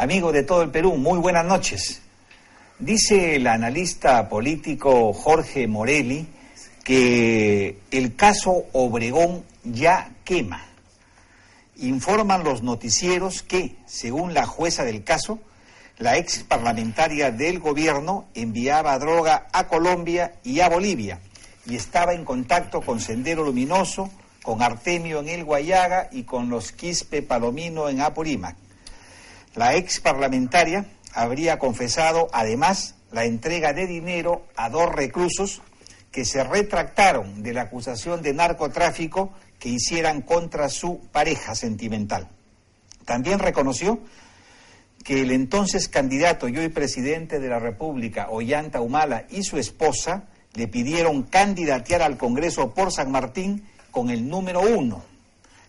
Amigo de todo el Perú, muy buenas noches. Dice el analista político Jorge Morelli que el caso Obregón ya quema. Informan los noticieros que, según la jueza del caso, la ex parlamentaria del gobierno enviaba droga a Colombia y a Bolivia y estaba en contacto con Sendero Luminoso, con Artemio en el Guayaga y con los Quispe Palomino en Apurímac. La ex parlamentaria habría confesado además la entrega de dinero a dos reclusos que se retractaron de la acusación de narcotráfico que hicieran contra su pareja sentimental. También reconoció que el entonces candidato y hoy presidente de la República, Ollanta Humala, y su esposa le pidieron candidatear al Congreso por San Martín con el número uno.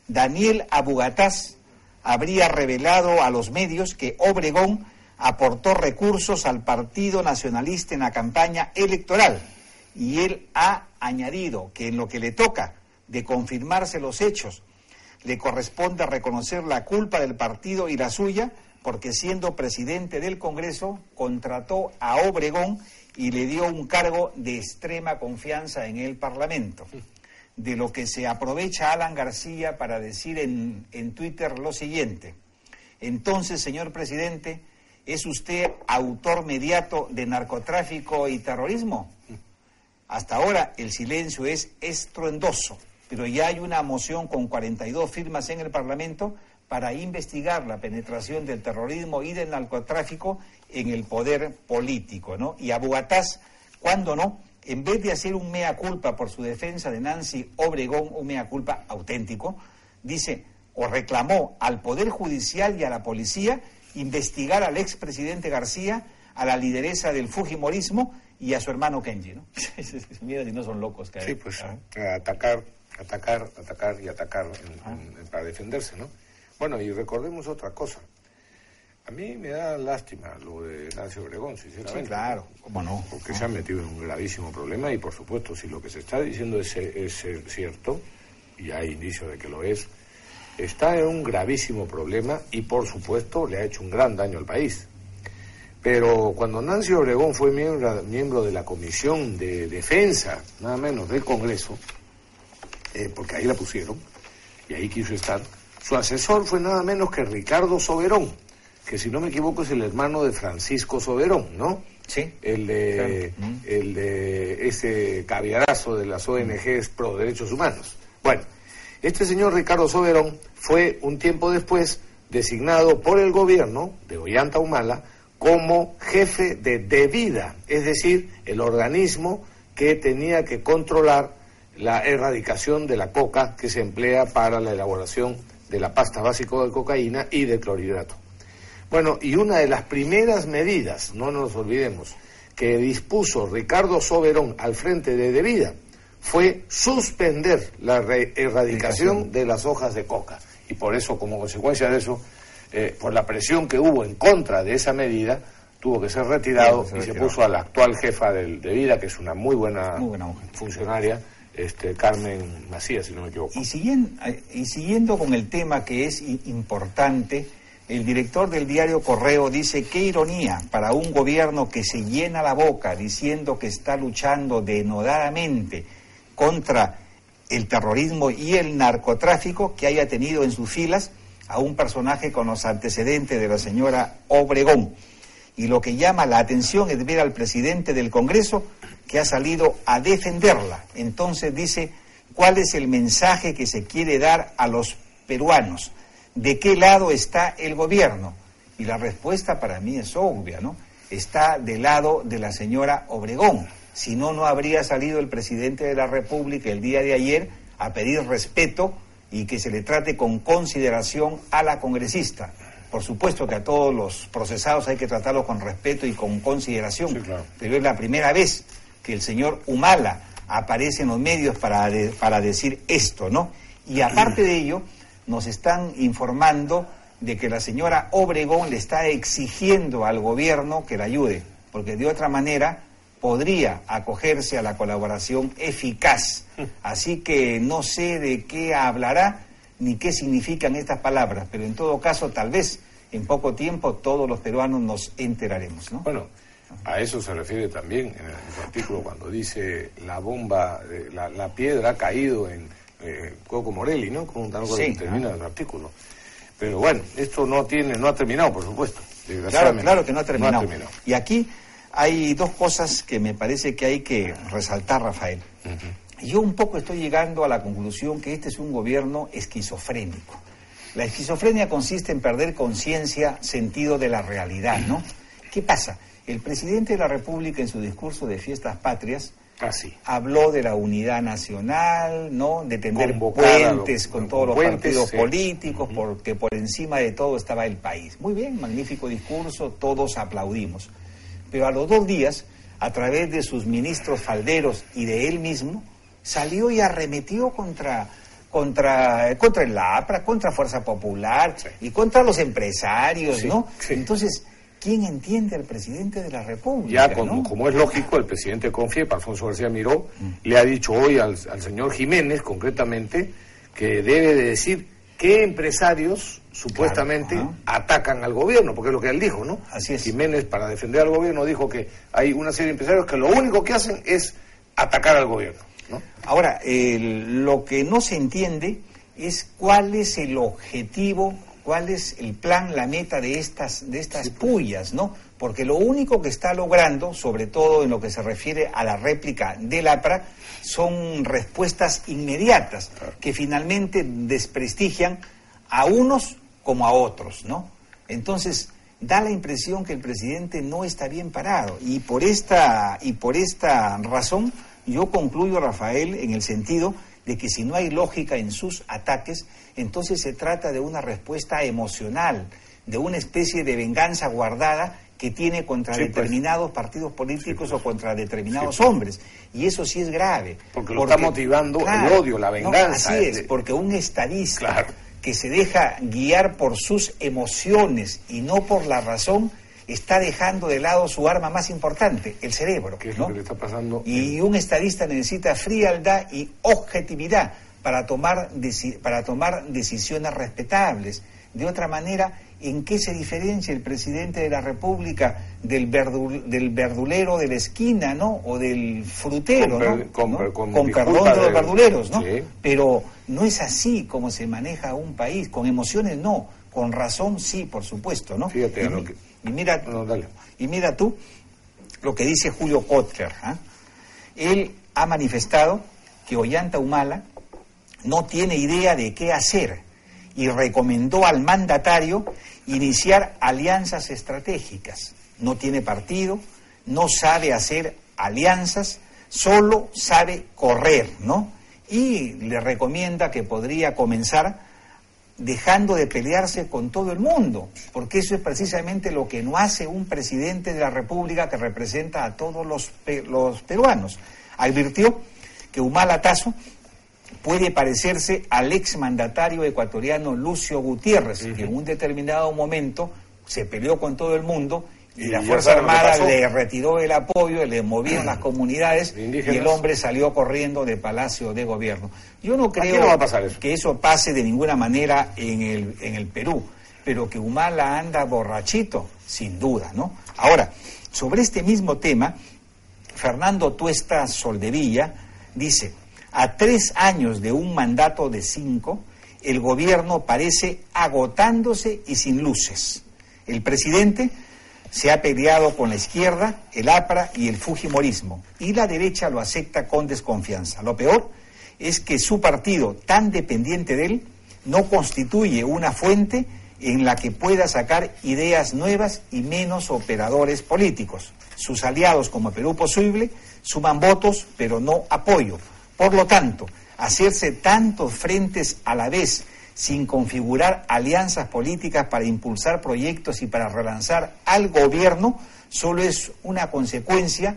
Daniel Abugataz habría revelado a los medios que Obregón aportó recursos al Partido Nacionalista en la campaña electoral y él ha añadido que en lo que le toca de confirmarse los hechos, le corresponde reconocer la culpa del partido y la suya, porque siendo presidente del Congreso contrató a Obregón y le dio un cargo de extrema confianza en el Parlamento. De lo que se aprovecha Alan García para decir en, en Twitter lo siguiente. Entonces, señor presidente, ¿es usted autor mediato de narcotráfico y terrorismo? Hasta ahora el silencio es estruendoso, pero ya hay una moción con 42 firmas en el Parlamento para investigar la penetración del terrorismo y del narcotráfico en el poder político, ¿no? Y Abugataz, cuando no, en vez de hacer un mea culpa por su defensa de Nancy Obregón, un mea culpa auténtico, dice o reclamó al Poder Judicial y a la policía investigar al expresidente García, a la lideresa del Fujimorismo y a su hermano Kenji, ¿no? Mira si no son locos. Que sí, pues atacar, atacar, atacar y atacar para defenderse, ¿no? Bueno, y recordemos otra cosa. A mí me da lástima lo de Nancy Obregón, sinceramente. Sí, claro, cómo no. Porque se ha metido en un gravísimo problema y, por supuesto, si lo que se está diciendo es, es cierto, y hay indicios de que lo es, está en un gravísimo problema y, por supuesto, le ha hecho un gran daño al país. Pero cuando Nancy Obregón fue miembro, miembro de la Comisión de Defensa, nada menos del Congreso, eh, porque ahí la pusieron, y ahí quiso estar, su asesor fue nada menos que Ricardo Soberón, que si no me equivoco es el hermano de Francisco Soberón, ¿no? Sí. El de, el de ese caviarazo de las ONGs pro derechos humanos. Bueno, este señor Ricardo Soberón fue un tiempo después designado por el gobierno de Ollanta Humala como jefe de debida, es decir, el organismo que tenía que controlar la erradicación de la coca que se emplea para la elaboración de la pasta básica de cocaína y de clorhidrato. Bueno, y una de las primeras medidas, no nos olvidemos, que dispuso Ricardo Soberón al frente de Debida fue suspender la erradicación de las hojas de coca. Y por eso, como consecuencia de eso, eh, por la presión que hubo en contra de esa medida, tuvo que ser retirado y se puso a la actual jefa de, vida, que es una muy buena, funcionaria, este, Carmen Macías, si no me equivoco. Y siguiendo, y siguiendo con el tema que es importante, el director del diario Correo dice, qué ironía para un gobierno que se llena la boca diciendo que está luchando denodadamente contra el terrorismo y el narcotráfico que haya tenido en sus filas a un personaje con los antecedentes de la señora Obregón. Y lo que llama la atención es ver al presidente del Congreso que ha salido a defenderla. Entonces dice, ¿cuál es el mensaje que se quiere dar a los peruanos? ¿De qué lado está el gobierno? Y la respuesta para mí es obvia, ¿no? Está del lado de la señora Obregón. Si no, no habría salido el presidente de la República el día de ayer a pedir respeto y que se le trate con consideración a la congresista. Por supuesto que a todos los procesados hay que tratarlos con respeto y con consideración, pero es la primera vez que el señor Humala aparece en los medios para, para decir esto, ¿no? Y aparte de ello, nos están informando de que la señora Obregón le está exigiendo al gobierno que la ayude, porque de otra manera podría acogerse a la colaboración eficaz. Así que no sé de qué hablará ni qué significan estas palabras, pero en todo caso tal vez en poco tiempo todos los peruanos nos enteraremos. ¿no? Bueno, a eso se refiere también en el artículo cuando dice la bomba, eh, la, piedra ha caído en eh, Coco Morelli, ¿no? Como sí, termina el artículo. Pero bueno, esto no tiene, no ha terminado, por supuesto. Claro, claro que no ha terminado. Y aquí hay dos cosas que me parece que hay que resaltar, Rafael. Yo un poco estoy llegando a la conclusión que este es un gobierno esquizofrénico. La esquizofrenia consiste en perder conciencia, sentido de la realidad, ¿no? ¿Qué pasa? El presidente de la República en su discurso de fiestas patrias ah, habló de la unidad nacional, ¿no? De tener puentes con todos los partidos políticos, porque por encima de todo estaba el país. Muy bien, magnífico discurso, todos aplaudimos. Pero a los dos días, a través de sus ministros falderos y de él mismo, salió y arremetió contra contra contra el APRA, contra Fuerza Popular y contra los empresarios, ¿no? Entonces, ¿quién entiende al presidente de la República? Ya, como, es lógico, el presidente Confiepa, Alfonso García Miró, mm. le ha dicho hoy al, al señor Jiménez, concretamente, que debe de decir qué empresarios supuestamente atacan al gobierno, porque es lo que él dijo, ¿no? Así es. Jiménez, para defender al gobierno, dijo que hay una serie de empresarios que lo único que hacen es atacar al gobierno. ¿no? Ahora, lo que no se entiende es cuál es el objetivo, cuál es el plan, la meta de estas, de estas pues. pullas, ¿no? Porque lo único que está logrando, sobre todo en lo que se refiere a la réplica del APRA, son respuestas inmediatas que finalmente desprestigian a unos como a otros, ¿no? Entonces, da la impresión que el presidente no está bien parado y por esta y por esta razón yo concluyo Rafael en el sentido de que si no hay lógica en sus ataques, entonces se trata de una respuesta emocional, de una especie de venganza guardada que tiene contra pues. determinados partidos políticos o contra determinados pues. hombres. Y eso sí es grave. Porque lo está motivando el odio, la venganza. así es, porque un estadista que se deja guiar por sus emociones y no por la razón, está dejando de lado su arma más importante, el cerebro. ¿Qué es lo que le está pasando? Y un estadista necesita frialdad y objetividad para tomar, para tomar decisiones respetables. De otra manera, ¿en qué se diferencia el presidente de la República del, del verdulero de la esquina, ¿no? O del frutero, con, ¿no? Con, perdón de los verduleros, ¿no? Pero no es así como se maneja un país, con emociones no, con razón sí, por supuesto, ¿no? Fíjate, y, mira, y mira tú lo que dice Julio Kotler, ¿ah? Él ha manifestado que Ollanta Humala no tiene idea de qué hacer y recomendó al mandatario iniciar alianzas estratégicas. No tiene partido, no sabe hacer alianzas, solo sabe correr, ¿no? Y le recomienda que podría comenzar dejando de pelearse con todo el mundo, porque eso es precisamente lo que no hace un presidente de la República que representa a todos los, los peruanos. Advirtió que Humala Tazo puede parecerse al exmandatario ecuatoriano Lucio Gutiérrez, que en un determinado momento se peleó con todo el mundo y, la Fuerza Armada le retiró el apoyo, le movieron las comunidades y el hombre salió corriendo de Palacio de Gobierno. Yo no creo que eso pase de ninguna manera en el, en el Perú, pero que Humala anda borrachito, sin duda, ¿no? Ahora, sobre este mismo tema, Fernando Tuesta Soldevilla dice, a tres años de un mandato de cinco, el gobierno parece agotándose y sin luces. El presidente se ha peleado con la izquierda, el APRA y el Fujimorismo, y la derecha lo acepta con desconfianza. Lo peor es que su partido, tan dependiente de él, no constituye una fuente en la que pueda sacar ideas nuevas y menos operadores políticos. Sus aliados como Perú Posible suman votos, pero no apoyo. Por lo tanto, hacerse tantos frentes a la vez sin configurar alianzas políticas para impulsar proyectos y para relanzar al gobierno solo es una consecuencia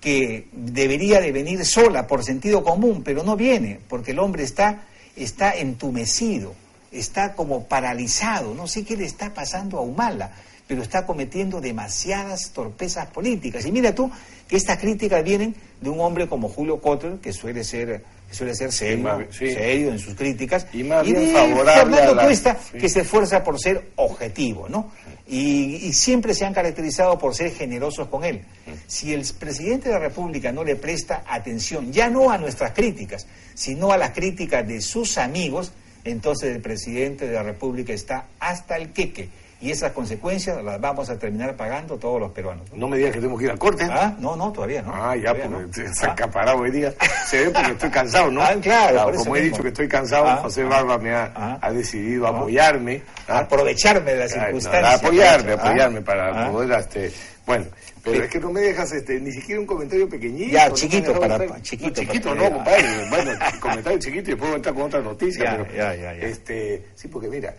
que debería de venir sola por sentido común, pero no viene, porque el hombre está, está entumecido, está como paralizado, no sé qué le está pasando a Humala, pero está cometiendo demasiadas torpezas políticas. Y mira tú que estas críticas vienen de un hombre como Julio Cotter, que suele ser suele ser serio, serio en sus críticas, y, más bien favorable Fernando Cuesta, que se esfuerza por ser objetivo, ¿no? Y, siempre se han caracterizado por ser generosos con él. Si el presidente de la República no le presta atención, ya no a nuestras críticas, sino a las críticas de sus amigos, entonces el presidente de la República está hasta el queque y esas consecuencias las vamos a terminar pagando todos los peruanos. No, me digas que tenemos que ir al corte. Ah, no, no, todavía no. Ah, ya, porque se ha acaparado hoy día. Se ve porque estoy cansado, ¿no? Ah, claro. como he dicho que estoy cansado, ah, José Barba me ha, ah. ha decidido apoyarme. Aprovecharme de las circunstancias. apoyarme, apoyarme para poder, este, bueno, pero es que no me dejas este, ni siquiera un comentario pequeñito. Ya, chiquito, para, chiquito. chiquito, no, compadre. bueno, comentario chiquito y después voy a entrar con otra noticia. pero, ya, ya, ya. Este, sí, porque mira,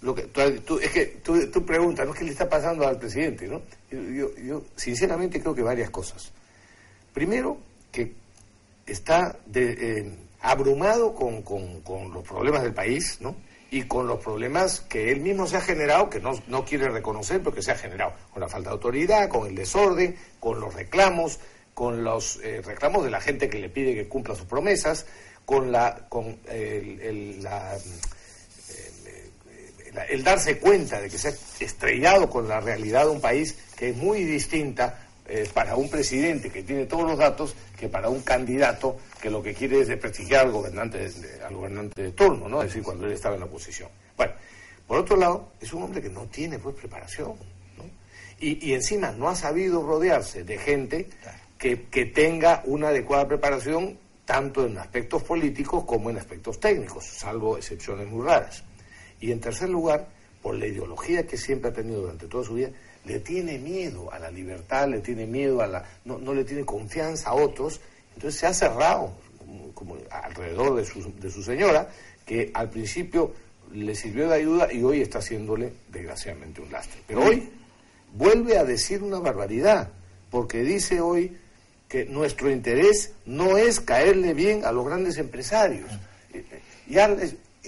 lo que tú, es que tú, tú, preguntas, ¿no? ¿Qué le está pasando al presidente? ¿no? Yo, yo, sinceramente creo que varias cosas. Primero, que está eh, abrumado con, con, los problemas del país, ¿no? Y con los problemas que él mismo se ha generado, que no, no quiere reconocer, pero que se ha generado, con la falta de autoridad, con el desorden, con los reclamos, con los eh, reclamos de la gente que le pide que cumpla sus promesas, con la, con el, la el darse cuenta de que se ha estrellado con la realidad de un país que es muy distinta eh, para un presidente que tiene todos los datos que para un candidato que lo que quiere es desprestigiar al gobernante de, al gobernante de turno, ¿no? Es decir, cuando él estaba en la oposición. Bueno, por otro lado, es un hombre que no tiene pues preparación. Y, y encima no ha sabido rodearse de gente que, que tenga una adecuada preparación tanto en aspectos políticos como en aspectos técnicos, salvo excepciones muy raras. Y en tercer lugar, por la ideología que siempre ha tenido durante toda su vida, le tiene miedo a la libertad, le tiene miedo a la... no, no le tiene confianza a otros, entonces se ha cerrado como alrededor de su, de su señora, que al principio le sirvió de ayuda y hoy está haciéndole, desgraciadamente, un lastre. Pero hoy vuelve a decir una barbaridad, porque dice hoy que nuestro interés no es caerle bien a los grandes empresarios. Ya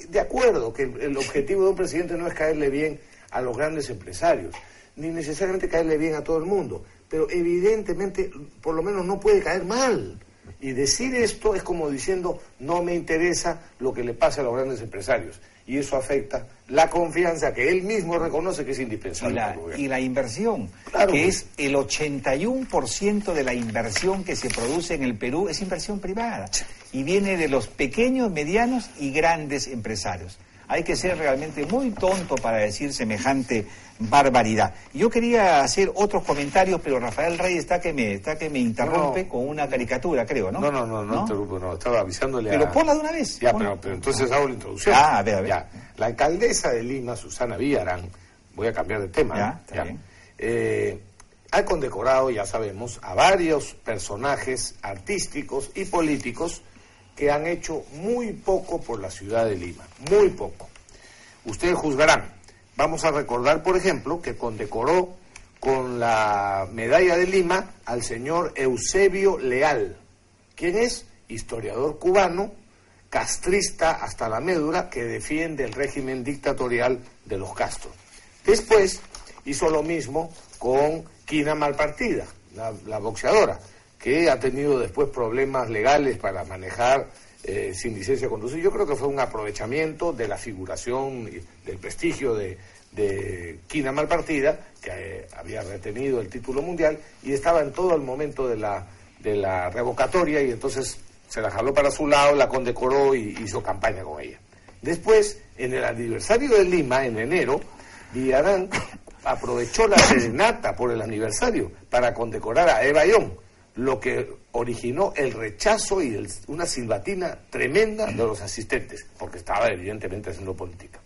de acuerdo que el objetivo de un presidente no es caerle bien a los grandes empresarios, ni necesariamente caerle bien a todo el mundo, pero evidentemente por lo menos no puede caer mal. Y decir esto es como diciendo no me interesa lo que le pasa a los grandes empresarios. Y eso afecta la confianza que él mismo reconoce que es indispensable. Y la, inversión, que es el 81% de la inversión que se produce en el Perú, es inversión privada y viene de los pequeños, medianos y grandes empresarios. Hay que ser realmente muy tonto para decir semejante barbaridad. Yo quería hacer otros comentarios, pero Rafael Rey está que me, está que me interrumpe con una caricatura, creo, ¿no? No, no, no, no, interrumpo, no, estaba avisándole pero a... Pero ponla de una vez. Ya, pero, pero, entonces hago la introducción. Ah, a ver, a ver. Ya. La alcaldesa de Lima, Susana Villarán, voy a cambiar de tema. Ya, está bien. Eh, ha condecorado, ya sabemos, a varios personajes artísticos y políticos que han hecho muy poco por la ciudad de Lima, muy poco. Ustedes juzgarán. Vamos a recordar, por ejemplo, que condecoró con la medalla de Lima al señor Eusebio Leal, quien es historiador cubano, castrista hasta la médula, que defiende el régimen dictatorial de los Castro. Después hizo lo mismo con Quina Malpartida, la boxeadora, que ha tenido después problemas legales para manejar eh, sin licencia de conducir. Yo creo que fue un aprovechamiento de la figuración, del prestigio de, de Quina Malpartida, que eh, había retenido el título mundial y estaba en todo el momento de la, de la revocatoria y entonces se la jaló para su lado, la condecoró y hizo campaña con ella. Después, en el aniversario de Lima, en enero, Villarán aprovechó la serenata por el aniversario para condecorar a Eva Young lo que originó el rechazo y una silbatina tremenda de los asistentes, porque estaba evidentemente haciendo política.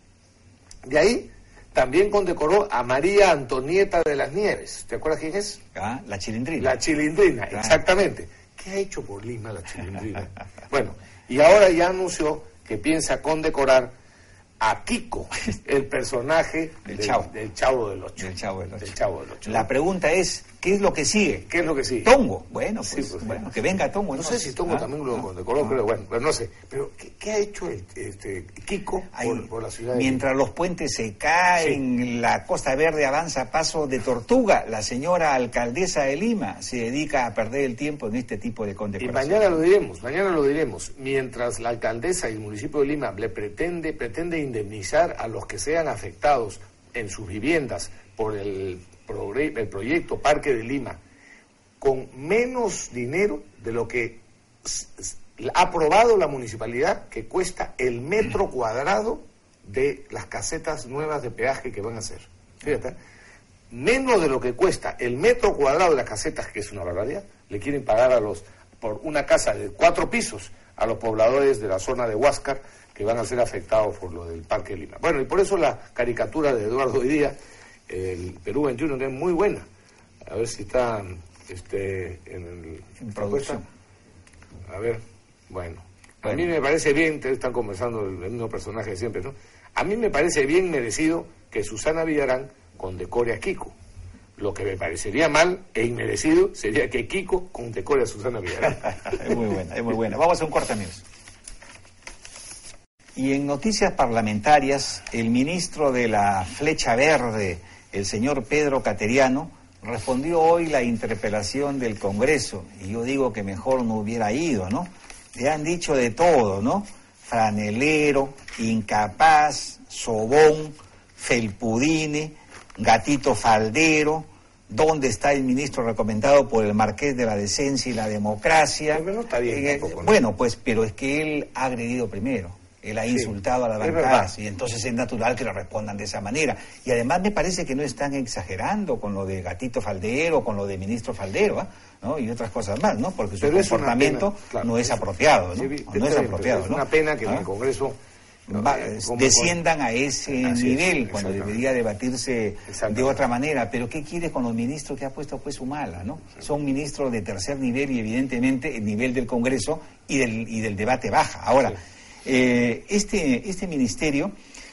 De ahí también condecoró a María Antonieta de las Nieves. ¿Te acuerdas quién es? Ah, la chilindrina. La chilindrina, exactamente. ¿Qué ha hecho por Lima la chilindrina? bueno, y ahora ya anunció que piensa condecorar a Kiko, el personaje del, Chavo. del Chavo del Ocho. Del Chavo del Chavo del Ocho. La pregunta es, ¿Qué es lo que sigue? ¿Qué es lo que sigue? Tongo. Bueno, pues, pues bueno, que venga Tongo. No sé si Tongo ¿ah? también lo condecoró, pero bueno, pero no sé. Pero, ¿qué, ha hecho este, Kiko por, la ciudad Mientras los puentes se caen, la Costa Verde avanza a paso de tortuga, la señora alcaldesa de Lima se dedica a perder el tiempo en este tipo de condecoraciones. Y mañana lo diremos, mañana lo diremos. Mientras la alcaldesa y el municipio de Lima le pretende, pretende indemnizar a los que sean afectados en sus viviendas por el el proyecto Parque de Lima con menos dinero de lo que ha aprobado la municipalidad, que cuesta el metro cuadrado de las casetas nuevas de peaje que van a hacer. Fíjate, menos de lo que cuesta el metro cuadrado de las casetas, que es una barbaridad, le quieren pagar a los por una casa de cuatro pisos a los pobladores de la zona de Huáscar que van a ser afectados por lo del Parque de Lima. Bueno, y por eso la caricatura de Eduardo hoy día el Perú 21, que es muy buena. A ver si está este, en, el, en producción. A ver, bueno. A mí me parece bien, están conversando el, mismo personaje de siempre, ¿no? A mí me parece bien merecido que Susana Villarán condecore a Kiko. Lo que me parecería mal e inmerecido sería que Kiko condecore a Susana Villarán. es muy buena, es muy buena. Vamos a un corte, amigos. Y en noticias parlamentarias, el ministro de la Flecha Verde, el señor Pedro Cateriano, respondió hoy la interpelación del Congreso. Y yo digo que mejor no hubiera ido, ¿no? Le han dicho de todo, ¿no? Franelero, incapaz, sobón, felpudine, gatito faldero, ¿Dónde está el ministro recomendado por el Marqués de la Decencia y la Democracia? no está bien, eh, Bueno, pues, pero es que él ha agredido primero él ha insultado a la bancada y entonces es natural que le respondan de esa manera. Y además me parece que no están exagerando con lo de gatito faldero, con lo de ministro faldero, ¿ah? ¿no? y otras cosas más, ¿no? Porque su comportamiento no es apropiado, ¿no? no es apropiado, Es una pena que en el ¿Ah? Congreso eh, desciendan a ese nivel cuando debería debatirse de otra manera. Pero ¿qué quiere con los ministros que ha puesto pues mala ¿no? Son ministros de tercer nivel y evidentemente el nivel del Congreso y del, y del debate baja. Ahora, eh, este, este ministerio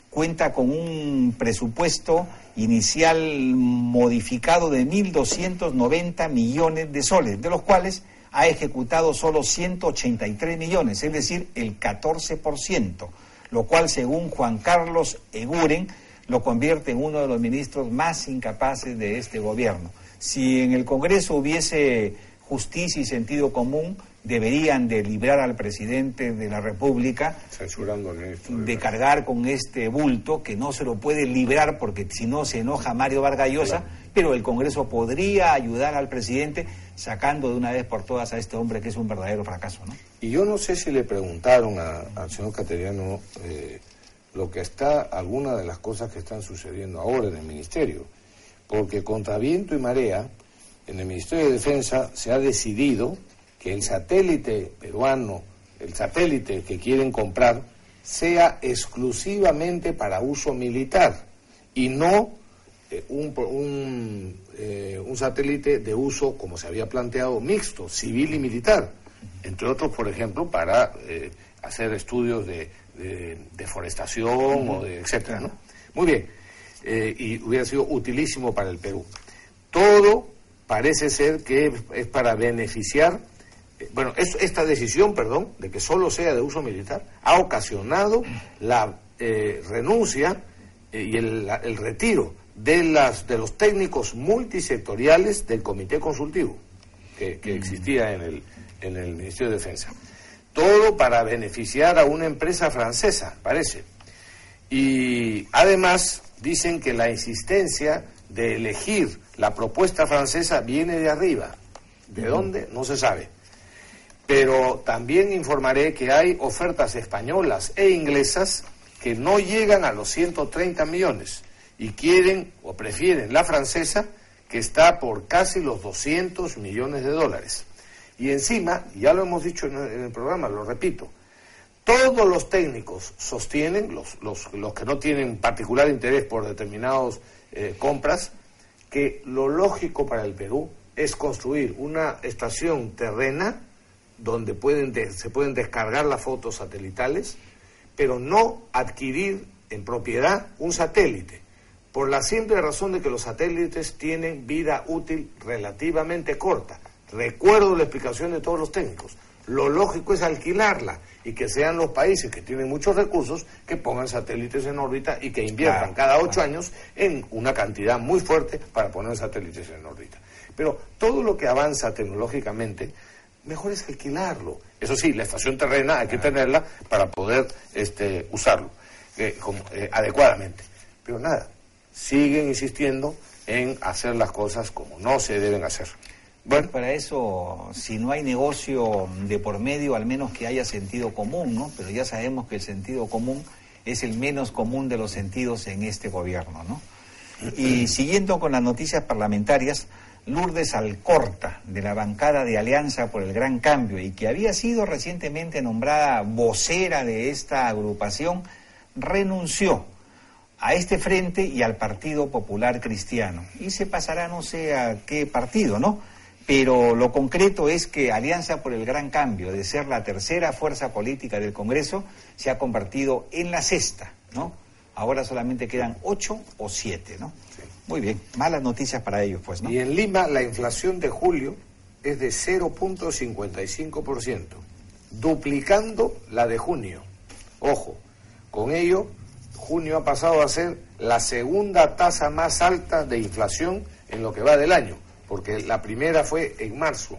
cuenta con un presupuesto inicial modificado de 1.290 millones de soles, de los cuales ha ejecutado solo 183 millones, es decir, el 14%, lo cual, según Juan Carlos Eguren, lo convierte en uno de los ministros más incapaces de este gobierno. Si en el Congreso hubiese justicia y sentido común, deberían de librar al presidente de la República de cargar con este bulto que no se lo puede librar porque si no se enoja Mario Vargallosa, pero el Congreso podría ayudar al presidente sacando de una vez por todas a este hombre que es un verdadero fracaso. ¿no? Y yo no sé si le preguntaron al señor Cateriano eh, lo que está, alguna de las cosas que están sucediendo ahora en el Ministerio, porque contra viento y marea, en el Ministerio de Defensa se ha decidido que el satélite peruano, el satélite que quieren comprar, sea exclusivamente para uso militar y no eh, un, eh, un, satélite de uso, como se había planteado, mixto, civil y militar. Entre otros, por ejemplo, para eh, hacer estudios de, deforestación o de etcétera, ¿no? Muy bien, y hubiera sido utilísimo para el Perú. Todo parece ser que es para beneficiar bueno, esta decisión, perdón, de que solo sea de uso militar, ha ocasionado la eh, renuncia eh, y el, retiro de, las, de los técnicos multisectoriales del Comité Consultivo que, que existía en el, en el Ministerio de Defensa. Todo para beneficiar a una empresa francesa, parece. Y además dicen que la insistencia de elegir la propuesta francesa viene de arriba. ¿De dónde? No se sabe pero también informaré que hay ofertas españolas e inglesas que no llegan a los 130 millones y quieren o prefieren la francesa que está por casi los 200 millones de dólares. Y encima, ya lo hemos dicho en el programa, lo repito, todos los técnicos sostienen, los, los, que no tienen particular interés por determinadas eh, compras, que lo lógico para el Perú es construir una estación terrena donde pueden se pueden descargar las fotos satelitales, pero no adquirir en propiedad un satélite, por la simple razón de que los satélites tienen vida útil relativamente corta. Recuerdo la explicación de todos los técnicos. Lo lógico es alquilarla y que sean los países que tienen muchos recursos que pongan satélites en órbita y que inviertan cada ocho años en una cantidad muy fuerte para poner satélites en órbita. Pero todo lo que avanza tecnológicamente, mejor es alquilarlo. Eso sí, la estación terrena hay que tenerla para poder este, usarlo eh, eh, adecuadamente. Pero nada, siguen insistiendo en hacer las cosas como no se deben hacer. Bueno, para eso, si no hay negocio de por medio, al menos que haya sentido común, ¿no? Pero ya sabemos que el sentido común es el menos común de los sentidos en este gobierno, ¿no? Y siguiendo con las noticias parlamentarias, Lourdes Alcorta, de la bancada de Alianza por el Gran Cambio y que había sido recientemente nombrada vocera de esta agrupación, renunció a este frente y al Partido Popular Cristiano. Y se pasará no sé a qué partido, ¿no? Pero lo concreto es que Alianza por el Gran Cambio, de ser la tercera fuerza política del Congreso, se ha convertido en la sexta, ¿no? Ahora solamente quedan ocho o siete, ¿no? Muy bien, malas noticias para ellos, pues, ¿no? Y en Lima la inflación de julio es de 0.55%, duplicando la de junio. Ojo, con ello junio ha pasado a ser la segunda tasa más alta de inflación en lo que va del año, porque la primera fue en marzo,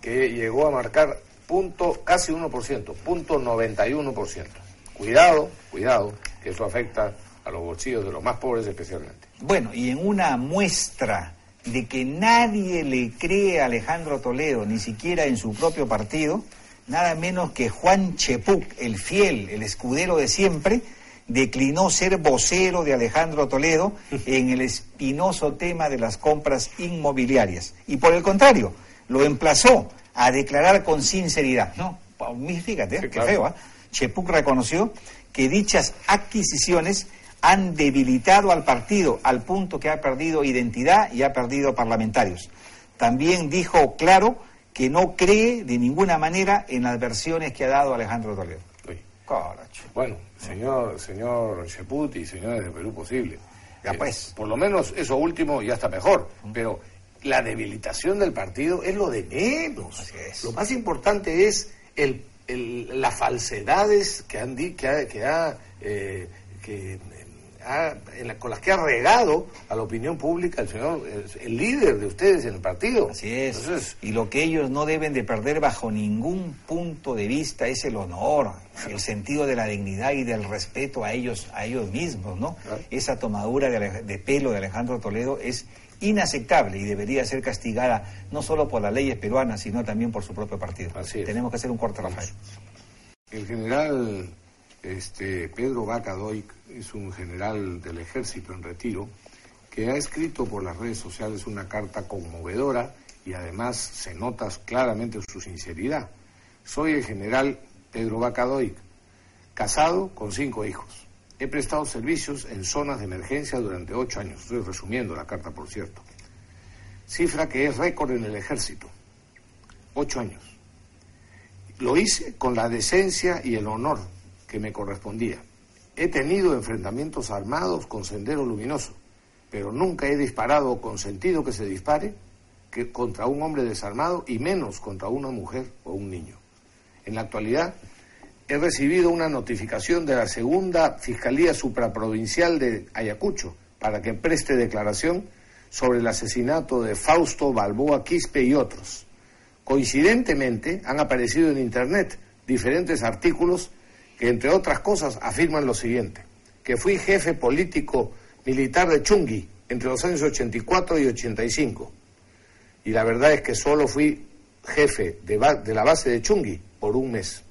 que llegó a marcar punto casi 1%, punto 91%. Cuidado, cuidado, que eso afecta a los bolsillos de los más pobres especialmente. Bueno, y en una muestra de que nadie le cree a Alejandro Toledo, ni siquiera en su propio partido, nada menos que Juan Chepuc, el fiel, el escudero de siempre, declinó ser vocero de Alejandro Toledo en el espinoso tema de las compras inmobiliarias. Y por el contrario, lo emplazó a declarar con sinceridad. No, fíjate, qué feo. ¿eh? Chepuc reconoció que dichas adquisiciones han debilitado al partido al punto que ha perdido identidad y ha perdido parlamentarios. También dijo claro que no cree de ninguna manera en las versiones que ha dado Alejandro Toledo. Bueno, señor, señor Cheput y señores de Perú Posible. Ya eh, pues. por lo menos eso último ya está mejor, pero la debilitación del partido es lo de menos. Lo más importante es el, las falsedades que han que ha, que, ha, eh, que con las que ha regado a la opinión pública el señor, el, líder de ustedes en el partido. Así es. y lo que ellos no deben de perder bajo ningún punto de vista es el honor, el sentido de la dignidad y del respeto a ellos, a ellos mismos, ¿no? Esa tomadura de, pelo de Alejandro Toledo es inaceptable y debería ser castigada no solo por las leyes peruanas, sino también por su propio partido. Así Tenemos que hacer un corte, Rafael. El general este, Pedro Vaca es un general del ejército en retiro que ha escrito por las redes sociales una carta conmovedora y además se nota claramente su sinceridad. Soy el general Pedro Vaca casado con cinco hijos. He prestado servicios en zonas de emergencia durante ocho años. Estoy resumiendo la carta, por cierto. Cifra que es récord en el ejército. Ocho años. Lo hice con la decencia y el honor que me correspondía. He tenido enfrentamientos armados con sendero luminoso, pero nunca he disparado o consentido que se dispare que contra un hombre desarmado y menos contra una mujer o un niño. En la actualidad he recibido una notificación de la segunda Fiscalía Supraprovincial de Ayacucho para que preste declaración sobre el asesinato de Fausto Balboa Quispe y otros. Coincidentemente han aparecido en Internet diferentes artículos que entre otras cosas afirman lo siguiente, que fui jefe político militar de Chungui entre los años 84 y 85. Y la verdad es que solo fui jefe de, la base de Chungui por un mes.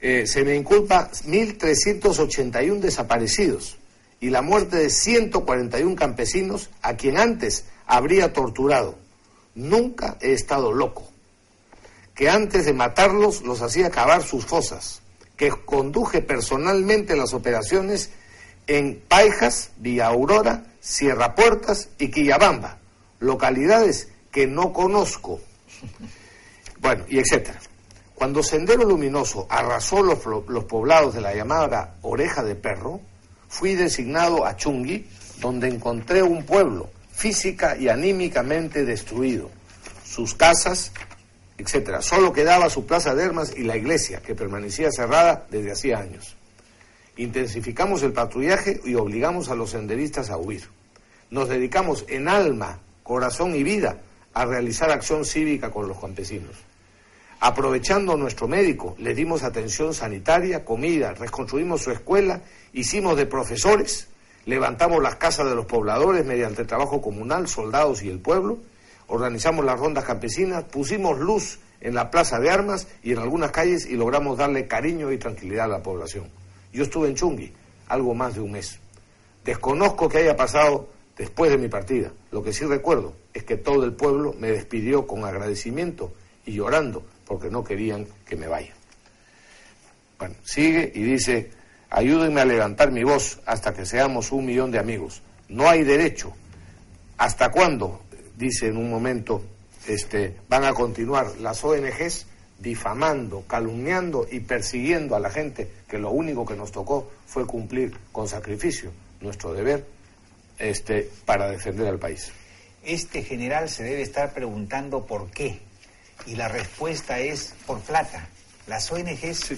Eh, se me inculpa 1.381 desaparecidos y la muerte de 141 campesinos a quien antes habría torturado. Nunca he estado loco. Que antes de matarlos los hacía cavar sus fosas que conduje personalmente las operaciones en Paijas, Villa Aurora, Sierra Puertas y Quillabamba, localidades que no conozco. Bueno, y etcétera. Cuando Sendero Luminoso arrasó los, los poblados de la llamada Oreja de Perro, fui designado a Chungui, donde encontré un pueblo física y anímicamente destruido, sus casas, etcétera. Solo quedaba su plaza de armas y la iglesia, que permanecía cerrada desde hacía años. Intensificamos el patrullaje y obligamos a los senderistas a huir. Nos dedicamos en alma, corazón y vida a realizar acción cívica con los campesinos. Aprovechando nuestro médico, le dimos atención sanitaria, comida, reconstruimos su escuela, hicimos de profesores, levantamos las casas de los pobladores mediante el trabajo comunal, soldados y el pueblo, organizamos las rondas campesinas, pusimos luz en la plaza de armas y en algunas calles y logramos darle cariño y tranquilidad a la población. Yo estuve en Chungui algo más de un mes. Desconozco que haya pasado después de mi partida. Lo que sí recuerdo es que todo el pueblo me despidió con agradecimiento y llorando porque no querían que me vaya. Bueno, sigue y dice, ayúdenme a levantar mi voz hasta que seamos un millón de amigos. No hay derecho. ¿Hasta cuándo? Dice en un momento, este, van a continuar las ONGs difamando, calumniando y persiguiendo a la gente que lo único que nos tocó fue cumplir con sacrificio nuestro deber este, para defender al país. Este general se debe estar preguntando por qué. Y la respuesta es por plata. Las ONGs,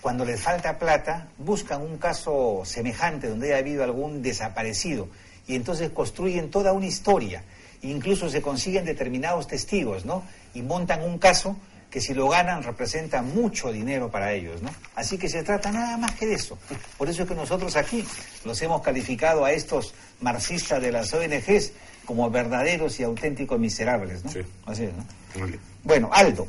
cuando les falta plata, buscan un caso semejante donde haya habido algún desaparecido y entonces construyen toda una historia. Incluso se consiguen determinados testigos, ¿no? Y montan un caso que si lo ganan representa mucho dinero para ellos, ¿no? Así que se trata nada más que de eso. Por eso es que nosotros aquí los hemos calificado a estos marxistas de las ONGs como verdaderos y auténticos miserables, ¿no? Sí. Así es, ¿no? Bueno, Aldo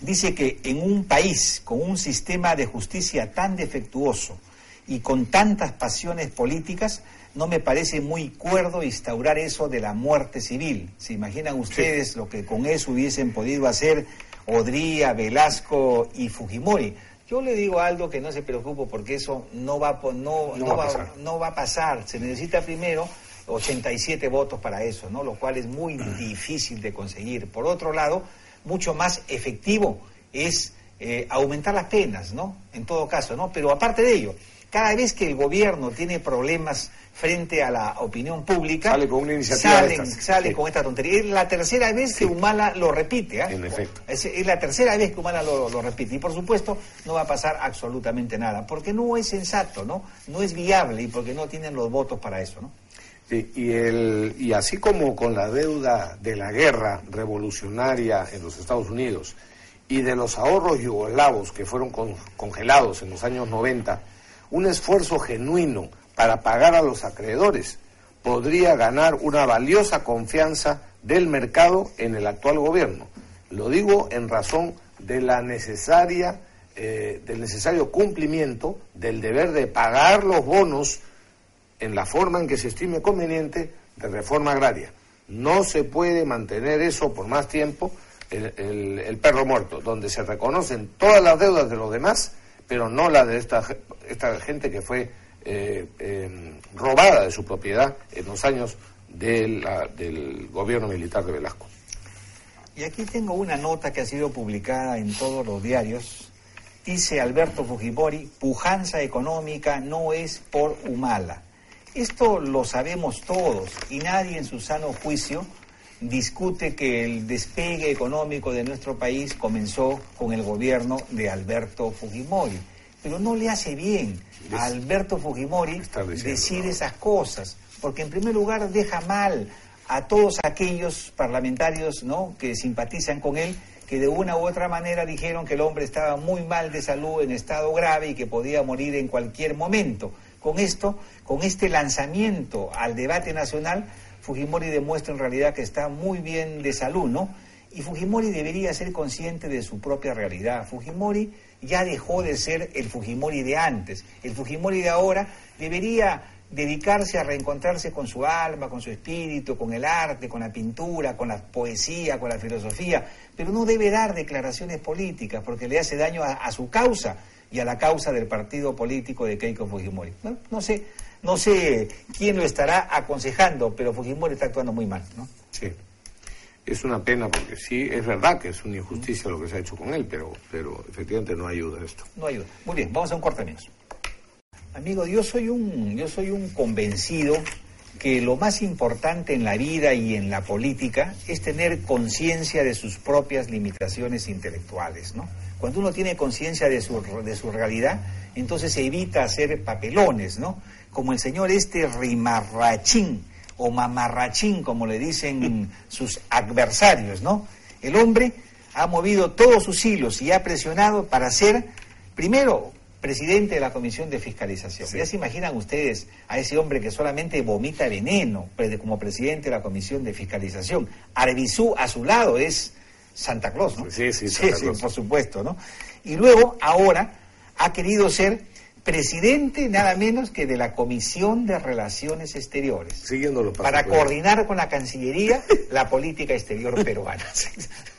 dice que en un país con un sistema de justicia tan defectuoso y con tantas pasiones políticas, no me parece muy cuerdo instaurar eso de la muerte civil. ¿Se imaginan ustedes lo que con eso hubiesen podido hacer Odría, Velasco y Fujimori? Yo le digo a Aldo que no se preocupe porque eso no va, no, no, va, a no va a pasar. Se necesita primero 87 votos para eso, ¿no? Lo cual es muy difícil de conseguir. Por otro lado, mucho más efectivo es eh, aumentar las penas, ¿no? En todo caso, ¿no? Pero aparte de ello, cada vez que el gobierno tiene problemas frente a la opinión pública, sale con una iniciativa sale con esta tontería. Es la tercera vez que Humala lo repite. ¿eh? En efecto. Es, la tercera vez que Humala lo, repite. Y por supuesto no va a pasar absolutamente nada, porque no es sensato, ¿no? No es viable y porque no tienen los votos para eso, ¿no? Sí, y, el, y así como con la deuda de la guerra revolucionaria en los Estados Unidos y de los ahorros yugoslavos que fueron congelados en los años 90, un esfuerzo genuino para pagar a los acreedores podría ganar una valiosa confianza del mercado en el actual gobierno. Lo digo en razón de la necesaria, eh, del necesario cumplimiento del deber de pagar los bonos en la forma en que se estime conveniente de reforma agraria. No se puede mantener eso por más tiempo, el, perro muerto, donde se reconocen todas las deudas de los demás pero no la de esta, esta gente que fue eh, em, robada de su propiedad en los años del gobierno militar de Velasco. Y aquí tengo una nota que ha sido publicada en todos los diarios. Dice Alberto Fujimori, pujanza económica no es por Humala. Esto lo sabemos todos y nadie en su sano juicio discute que el despegue económico de nuestro país comenzó con el gobierno de Alberto Fujimori. Pero no le hace bien a Alberto Fujimori decir esas cosas, porque en primer lugar deja mal a todos aquellos parlamentarios ¿no? que simpatizan con él, que de una u otra manera dijeron que el hombre estaba muy mal de salud, en estado grave y que podía morir en cualquier momento. Con esto, con este lanzamiento al debate nacional, Fujimori demuestra en realidad que está muy bien de salud, ¿no? Y Fujimori debería ser consciente de su propia realidad. Fujimori ya dejó de ser el Fujimori de antes. El Fujimori de ahora debería dedicarse a reencontrarse con su alma, con su espíritu, con el arte, con la pintura, con la poesía, con la filosofía, pero no debe dar declaraciones políticas porque le hace daño a, su causa y a la causa del partido político de Keiko Fujimori. no sé, no sé quién lo estará aconsejando, pero Fujimori está actuando muy mal, ¿no? Sí. Es una pena porque sí, es verdad que es una injusticia lo que se ha hecho con él, pero, pero efectivamente no ayuda esto. No ayuda. Muy bien, vamos a un corte menos. Amigo, yo soy un, yo soy un convencido que lo más importante en la vida y en la política es tener conciencia de sus propias limitaciones intelectuales, ¿no? Cuando uno tiene conciencia de su, de su realidad, entonces evita hacer papelones, ¿no? Como el señor este rimarrachín o mamarrachín, como le dicen sus adversarios, ¿no? El hombre ha movido todos sus hilos y ha presionado para ser, primero, presidente de la Comisión de Fiscalización. Ya se imaginan ustedes a ese hombre que solamente vomita veneno como presidente de la Comisión de Fiscalización. Arvisú a su lado es Santa Claus, ¿no? Sí, sí, Santa Claus. por supuesto, ¿no? Y luego, ahora, ha querido ser presidente nada menos que de la Comisión de Relaciones Exteriores. Siguiendo Para coordinar con la Cancillería la política exterior peruana.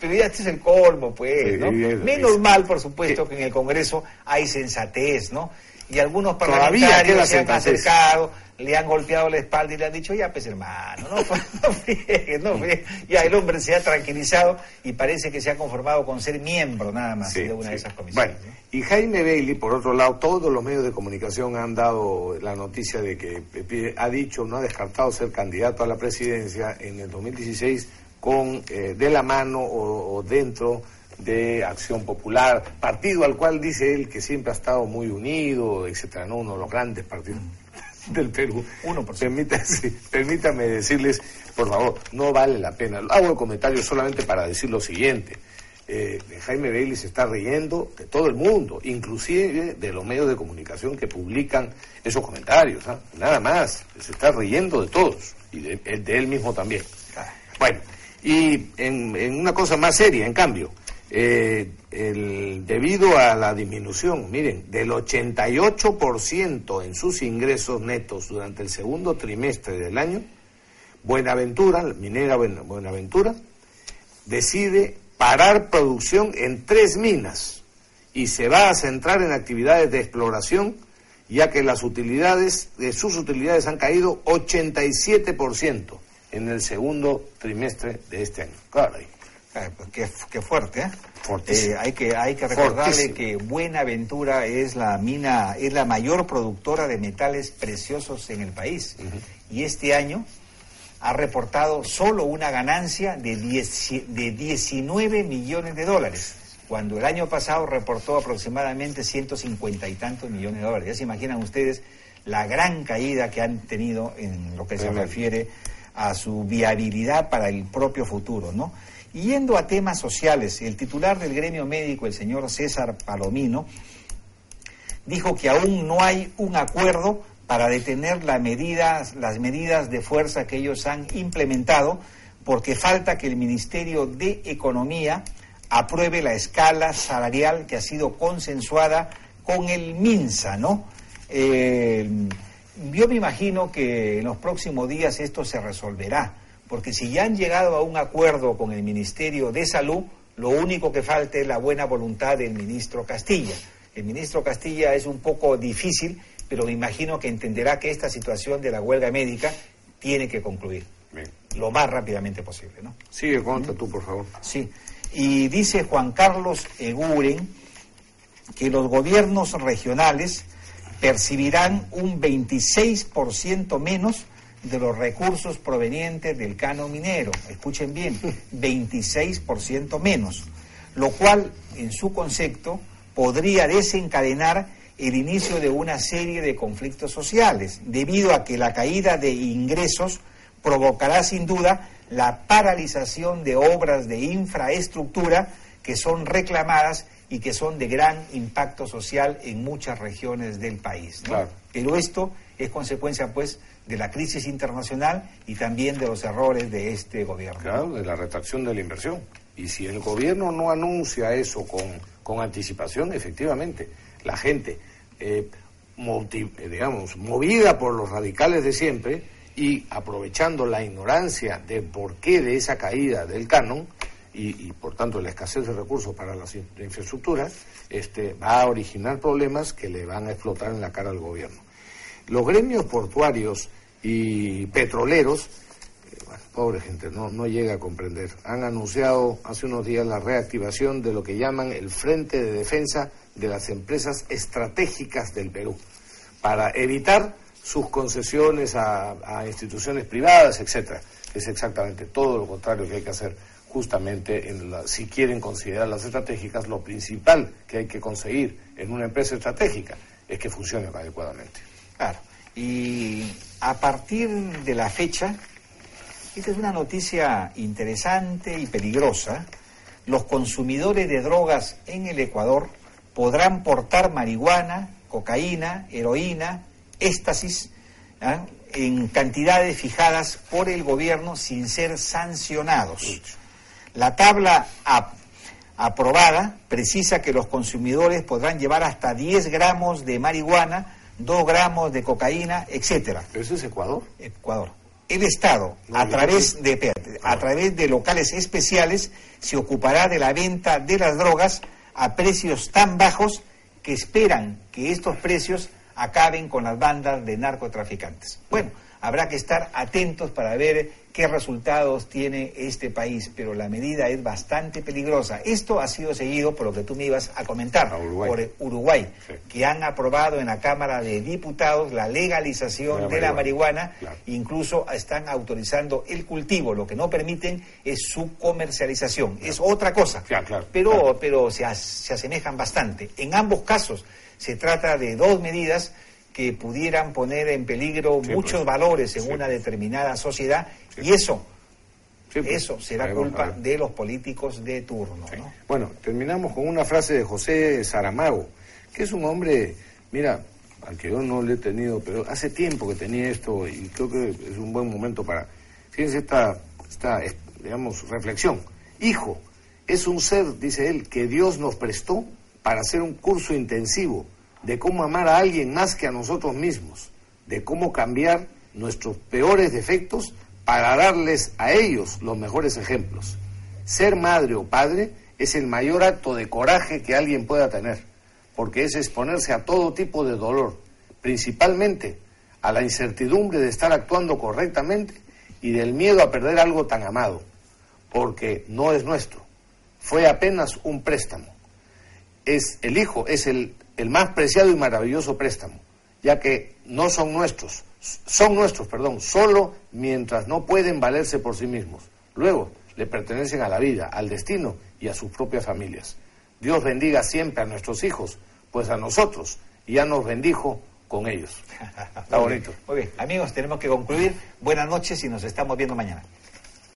Pero ya este es el colmo, pues, ¿no? Menos mal, por supuesto, que en el Congreso hay sensatez, ¿no? Y algunos parlamentarios se han acercado, le han golpeado la espalda y le han dicho, ya, pues, hermano, no, no no Ya el hombre se ha tranquilizado y parece que se ha conformado con ser miembro nada más de una de esas comisiones. Bueno, y Jaime Bailey, por otro lado, todos los medios de comunicación han dado la noticia de que ha dicho, no ha descartado ser candidato a la presidencia en el 2016 con eh, de la mano o, dentro de Acción Popular, partido al cual dice él que siempre ha estado muy unido, etcétera, ¿no? uno de los grandes partidos del Perú. Uno por permítame decirles, por favor, no vale la pena. Hago el comentario solamente para decir lo siguiente. Eh, Jaime Bailey se está riendo de todo el mundo, inclusive de los medios de comunicación que publican esos comentarios. ¿ah? Nada más, se está riendo de todos y de él mismo también. Bueno, y en, una cosa más seria, en cambio, eh, debido a la disminución, miren, del 88% en sus ingresos netos durante el segundo trimestre del año, Buenaventura, minera Buenaventura, decide parar producción en tres minas y se va a centrar en actividades de exploración, ya que las utilidades, de sus utilidades han caído 87% en el segundo trimestre de este año. Claro. Eh, pues, qué, fuerte, ¿eh? ¿eh? hay que hay que recordarle que Buenaventura es la mina es la mayor productora de metales preciosos en el país y este año ha reportado solo una ganancia de, de 19 millones de dólares cuando el año pasado reportó aproximadamente 150 y tantos millones de dólares. Ya se imaginan ustedes la gran caída que han tenido en lo que se refiere a su viabilidad para el propio futuro, ¿no? yendo a temas sociales, el titular del gremio médico, el señor César Palomino, dijo que aún no hay un acuerdo para detener las medidas, de fuerza que ellos han implementado, porque falta que el Ministerio de Economía apruebe la escala salarial que ha sido consensuada con el MINSA, ¿no? Eh, yo me imagino que en los próximos días esto se resolverá, porque si ya han llegado a un acuerdo con el Ministerio de Salud, lo único que falta es la buena voluntad del ministro Castilla. El ministro Castilla es un poco difícil, pero me imagino que entenderá que esta situación de la huelga médica tiene que concluir lo más rápidamente posible. ¿no? Sigue, cuenta tú, por favor. Sí. Y dice Juan Carlos Eguren que los gobiernos regionales percibirán un 26% menos de los recursos provenientes del cano minero. Escuchen bien, 26% menos, lo cual, en su concepto, podría desencadenar el inicio de una serie de conflictos sociales, debido a que la caída de ingresos provocará sin duda la paralización de obras de infraestructura que son reclamadas y que son de gran impacto social en muchas regiones del país. Pero esto es consecuencia, pues, de la crisis internacional y también de los errores de este gobierno. Claro, de la retracción de la inversión. Y si el gobierno no anuncia eso con, con anticipación, efectivamente, la gente, eh, eh, digamos, movida por los radicales de siempre y aprovechando la ignorancia del porqué de esa caída del canon, y, por tanto la escasez de recursos para las infraestructuras este, va a originar problemas que le van a explotar en la cara al gobierno. Los gremios portuarios y petroleros, eh, pobre gente, no, no llega a comprender, han anunciado hace unos días la reactivación de lo que llaman el Frente de Defensa de las Empresas Estratégicas del Perú. para evitar sus concesiones a, instituciones privadas, etcétera. Es exactamente todo lo contrario que hay que hacer justamente en si quieren considerar las estratégicas, lo principal que hay que conseguir en una empresa estratégica es que funcione adecuadamente. Claro. Y a partir de la fecha, esta es una noticia interesante y peligrosa. Los consumidores de drogas en el Ecuador podrán portar marihuana, cocaína, heroína, éxtasis, ¿ah? en cantidades fijadas por el gobierno sin ser sancionados. La tabla aprobada precisa que los consumidores podrán llevar hasta 10 gramos de marihuana, 2 gramos de cocaína, etcétera. ¿Pero eso es Ecuador? Ecuador. El Estado, a, través de, a través de locales especiales, se ocupará de la venta de las drogas a precios tan bajos que esperan que estos precios acaben con las bandas de narcotraficantes. Bueno, habrá que estar atentos para ver qué resultados tiene este país, pero la medida es bastante peligrosa. Esto ha sido seguido por lo que tú me ibas a comentar, por Uruguay, que han aprobado en la Cámara de Diputados la legalización de la, marihuana, incluso están autorizando el cultivo, lo que no permiten es su comercialización. Es otra cosa, pero, pero se, se asemejan bastante. En ambos casos se trata de dos medidas que pudieran poner en peligro muchos pues. valores en una determinada sociedad y eso pues. eso será culpa de los políticos de turno. Bueno, terminamos con una frase de José Saramago, que es un hombre, mira, al que yo no le he tenido, pero hace tiempo que tenía esto y creo que es un buen momento para, fíjense esta, esta digamos, reflexión. Hijo, es un ser, dice él, que Dios nos prestó para hacer un curso intensivo de cómo amar a alguien más que a nosotros mismos, de cómo cambiar nuestros peores defectos para darles a ellos los mejores ejemplos. Ser madre o padre es el mayor acto de coraje que alguien pueda tener, porque es exponerse a todo tipo de dolor, principalmente a la incertidumbre de estar actuando correctamente y del miedo a perder algo tan amado, porque no es nuestro, fue apenas un préstamo. Es el hijo, es el el más preciado y maravilloso préstamo, ya que no son nuestros, son nuestros, perdón, solo mientras no pueden valerse por sí mismos. Luego le pertenecen a la vida, al destino y a sus propias familias. Dios bendiga siempre a nuestros hijos, pues a nosotros ya nos bendijo con ellos. Está bonito. Muy bien, amigos, tenemos que concluir. Buenas noches y nos estamos viendo mañana.